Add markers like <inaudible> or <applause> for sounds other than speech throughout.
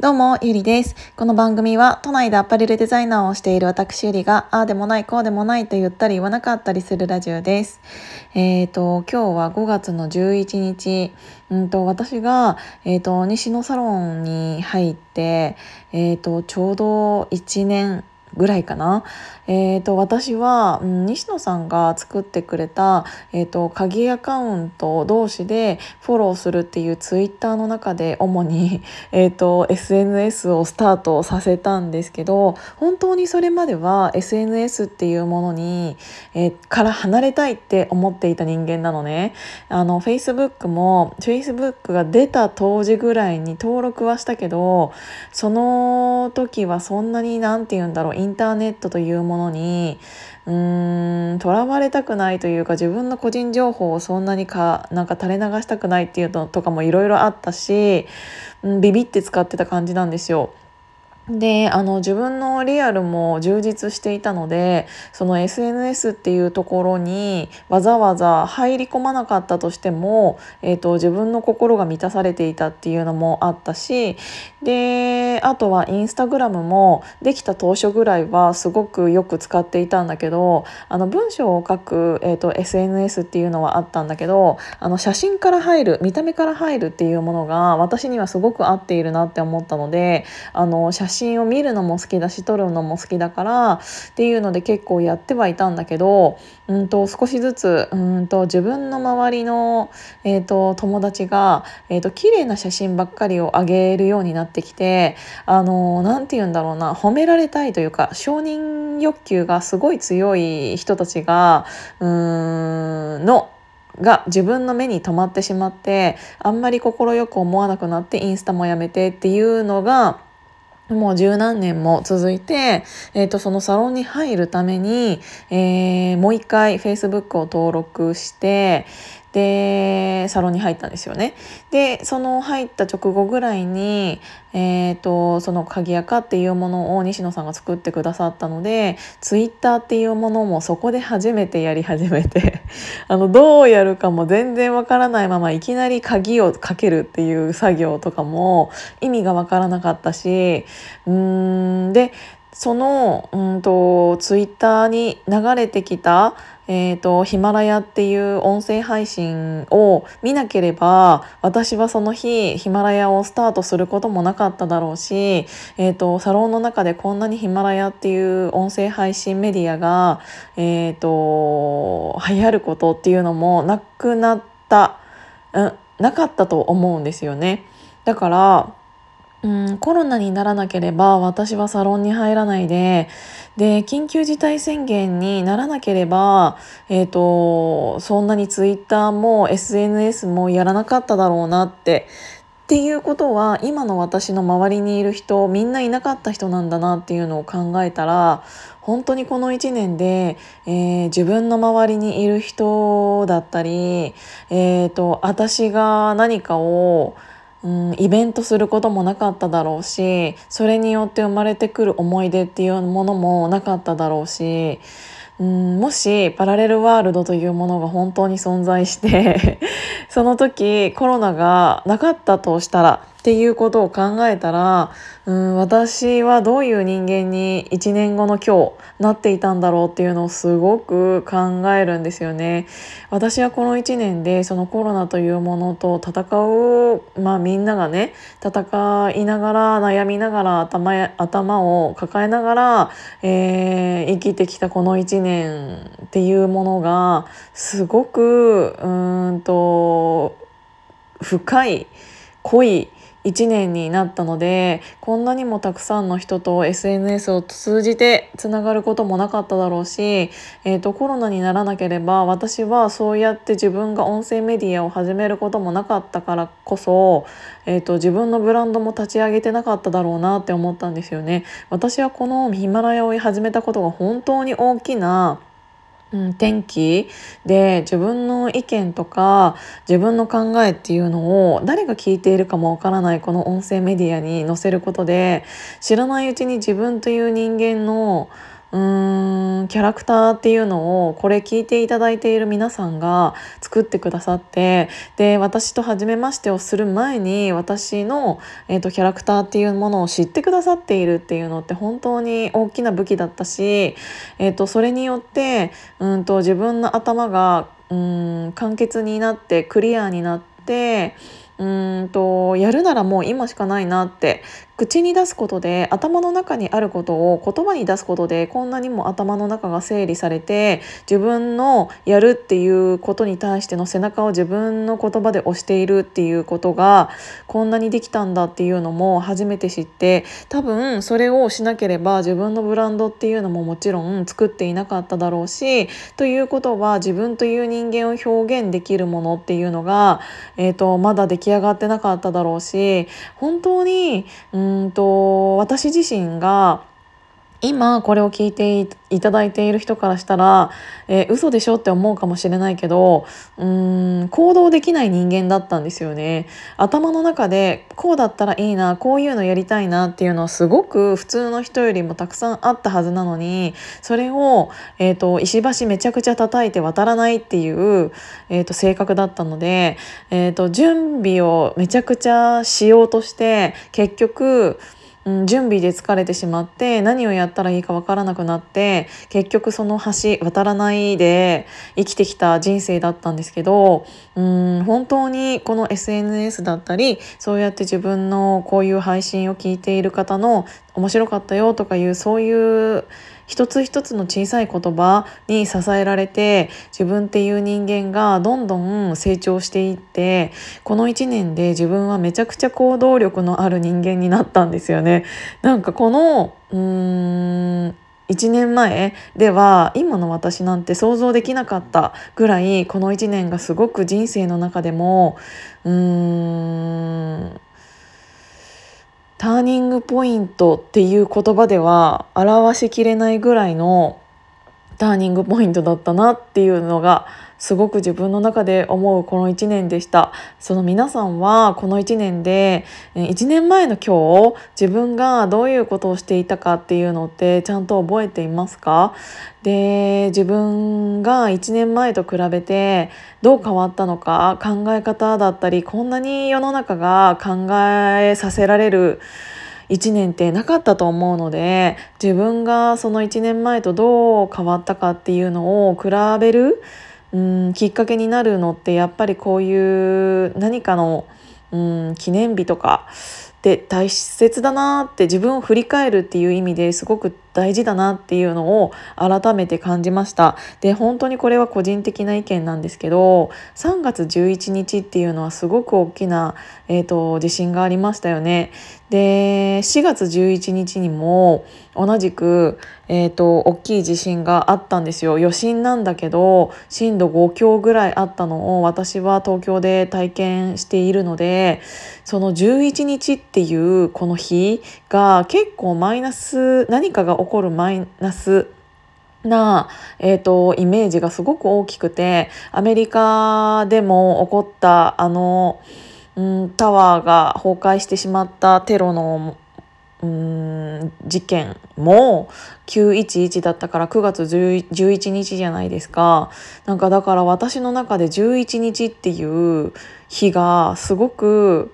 どうも、ゆりです。この番組は都内でアパレルデザイナーをしている私ゆりが、ああでもない、こうでもないと言ったり言わなかったりするラジオです。えっ、ー、と、今日は5月の11日、うんと、私が、えっ、ー、と、西のサロンに入って、えっ、ー、と、ちょうど1年ぐらいかな。えーと、私は、うん、西野さんが作ってくれた、えーと、鍵アカウント同士でフォローするっていうツイッターの中で主に、<laughs> えーと、SNS をスタートさせたんですけど本当にそれまでは SNS っていうものに、えー、から離れたいって思っていた人間なのね。あの Facebook も Facebook が出た当時ぐらいに登録はしたけどその時はそんなに何て言うんだろうインターネットというものにうーんとらわれたくないというか自分の個人情報をそんなにかなんか垂れ流したくないっていうのとかもいろいろあったし、うん、ビビって使ってた感じなんですよ。であの自分のリアルも充実していたのでその SNS っていうところにわざわざ入り込まなかったとしても、えーと、自分の心が満たされていたっていうのもあったしであとはインスタグラムもできた当初ぐらいはすごくよく使っていたんだけどあの文章を書く、えーと、SNS っていうのはあったんだけどあの写真から入る見た目から入るっていうものが私にはすごく合っているなって思ったのであの写真真を見るのも好きだし撮るのも好きだからっていうので結構やってはいたんだけどうんと少しずつうんと自分の周りの、えーと、友達が、えーと、綺麗な写真ばっかりを上げるようになってきてあの何て言うんだろうな褒められたいというか承認欲求がすごい強い人たちがうーんのが自分の目に留まってしまってあんまり快く思わなくなってインスタもやめてっていうのがもう十何年も続いて、えーと、そのサロンに入るために、えー、もう一回 Facebook を登録してでサロンに入ったんですよね。でその入った直後ぐらいに、えーと、その鍵垢っていうものを西野さんが作ってくださったのでツイッターっていうものもそこで初めてやり始めて <laughs> あのどうやるかも全然わからないままいきなり鍵をかけるっていう作業とかも意味がわからなかったしうんでそのうんとツイッターに流れてきたえーと、ヒマラヤっていう音声配信を見なければ私はその日ヒマラヤをスタートすることもなかっただろうし、えーと、サロンの中でこんなにヒマラヤっていう音声配信メディアが、えーと、流行ることっていうのもなくなった、うん、なかったと思うんですよね。だからうんコロナにならなければ私はサロンに入らないでで緊急事態宣言にならなければ、えーと、そんなにツイッターも SNS もやらなかっただろうなってっていうことは今の私の周りにいる人みんないなかった人なんだなっていうのを考えたら本当にこの1年で、えー、自分の周りにいる人だったり、えーと私が何かをうん、イベントすることもなかっただろうしそれによって生まれてくる思い出っていうものもなかっただろうし、うん、もしパラレルワールドというものが本当に存在して <laughs> その時コロナがなかったとしたらっていうことを考えたらうん私はどういう人間に1年後の今日なっていたんだろうっていうのをすごく考えるんですよね。私はこの1年でそのコロナというものと戦う、まあ、みんながね戦いながら悩みながら頭頭を抱えながら、えー、生きてきたこの1年っていうものがすごくうんと深い濃い1年になったのでこんなにもたくさんの人と SNS を通じてつながることもなかっただろうし、えーと、コロナにならなければ私はそうやって自分が音声メディアを始めることもなかったからこそ、えーと自分のブランドも立ち上げてなかっただろうなって思ったんですよね。私はこのヒマラヤを始めたことが本当に大きなうん、天気で自分の意見とか自分の考えっていうのを誰が聞いているかもわからないこの音声メディアに載せることで知らないうちに自分という人間のうんキャラクターっていうのをこれ聞いていただいている皆さんが作ってくださってで私と初めましてをする前に私の、えーと、キャラクターっていうものを知ってくださっているっていうのって本当に大きな武器だったし、えーと、それによってうんと自分の頭がうん簡潔になってクリアになって。うんとやるならもう今しかないなって口に出すことで頭の中にあることを言葉に出すことでこんなにも頭の中が整理されて自分のやるっていうことに対しての背中を自分の言葉で押しているっていうことがこんなにできたんだっていうのも初めて知って多分それをしなければ自分のブランドっていうのももちろん作っていなかっただろうしということは自分という人間を表現できるものっていうのが、えーと、まだ出来上がってなかっただろうし本当に、うんうんと私自身が今これを聞いていただいている人からしたら、えー、嘘でしょって思うかもしれないけどうーん行動できない人間だったんですよね。頭の中でこうだったらいいなこういうのやりたいなっていうのはすごく普通の人よりもたくさんあったはずなのにそれを、えーと、石橋めちゃくちゃ叩いて渡らないっていう、えーと、性格だったので、えーと準備をめちゃくちゃしようとして結局うん、準備で疲れてしまって何をやったらいいか分からなくなって結局その橋渡らないで生きてきた人生だったんですけどうん本当にこの SNS だったりそうやって自分のこういう配信を聞いている方の面白かったよとかいうそういう一つ一つの小さい言葉に支えられて自分っていう人間がどんどん成長していってこの1年で自分はめちゃくちゃ行動力のある人間になったんですよね。なんかこのうーん1年前では今の私なんて想像できなかったぐらいこの1年がすごく人生の中でもうーんターニングポイントっていう言葉では表しきれないぐらいのターニングポイントだったなっていうのがすごく自分の中で思うこの1年でした。その皆さんはこの1年で1年前の今日自分がどういうことをしていたかっていうのってちゃんと覚えていますか？で自分が1年前と比べてどう変わったのか考え方だったりこんなに世の中が考えさせられる1年ってなかったと思うので自分がその1年前とどう変わったかっていうのを比べるうんきっかけになるのってやっぱりこういう何かのうん記念日とかで大切だなって自分を振り返るっていう意味ですごく大事だなっていうのを改めて感じました。で本当にこれは個人的な意見なんですけど3月11日っていうのはすごく大きな、えーと、地震がありましたよね。で4月11日にも同じく、えーと、大きい地震があったんですよ。余震なんだけど震度5強ぐらいあったのを私は東京で体験しているのでその11日っていうこの日が結構マイナス何かが起起こるマイナスな、えーと、イメージがすごく大きくてアメリカでも起こったあの、うん、タワーが崩壊してしまったテロのうん事件も911だったから9月11日じゃないですか。なんかだから私の中で11日っていう日がすごく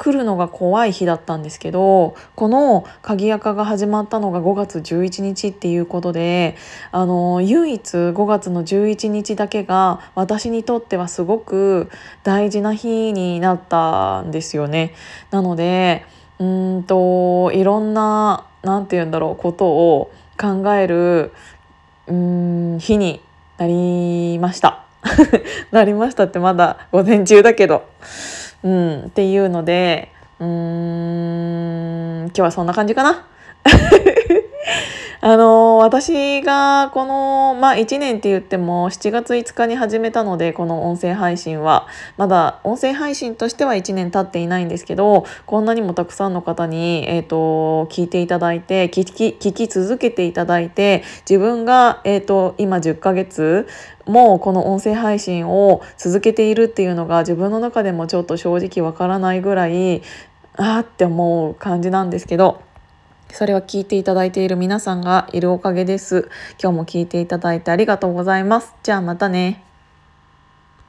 来るのが怖い日だったんですけどこの鍵垢が始まったのが5月11日っていうことであの唯一5月の11日だけが私にとってはすごく大事な日になったんですよね。なのでうんといろんな何て言うんだろうことを考えるうん日になりました。<laughs> なりましたってまだ午前中だけど。うん、っていうのでうーん今日はそんな感じかな。<laughs> あの私がこの、まあ、1年って言っても7月5日に始めたのでこの音声配信はまだ音声配信としては1年経っていないんですけどこんなにもたくさんの方に、えーと、聞いていただいて聞き聞き続けていただいて自分が、えーと、今10ヶ月もうこの音声配信を続けているっていうのが自分の中でもちょっと正直わからないぐらいあーって思う感じなんですけど。それは聞いていただいている皆さんがいるおかげです。今日も聞いていただいてありがとうございます。じゃあまたね。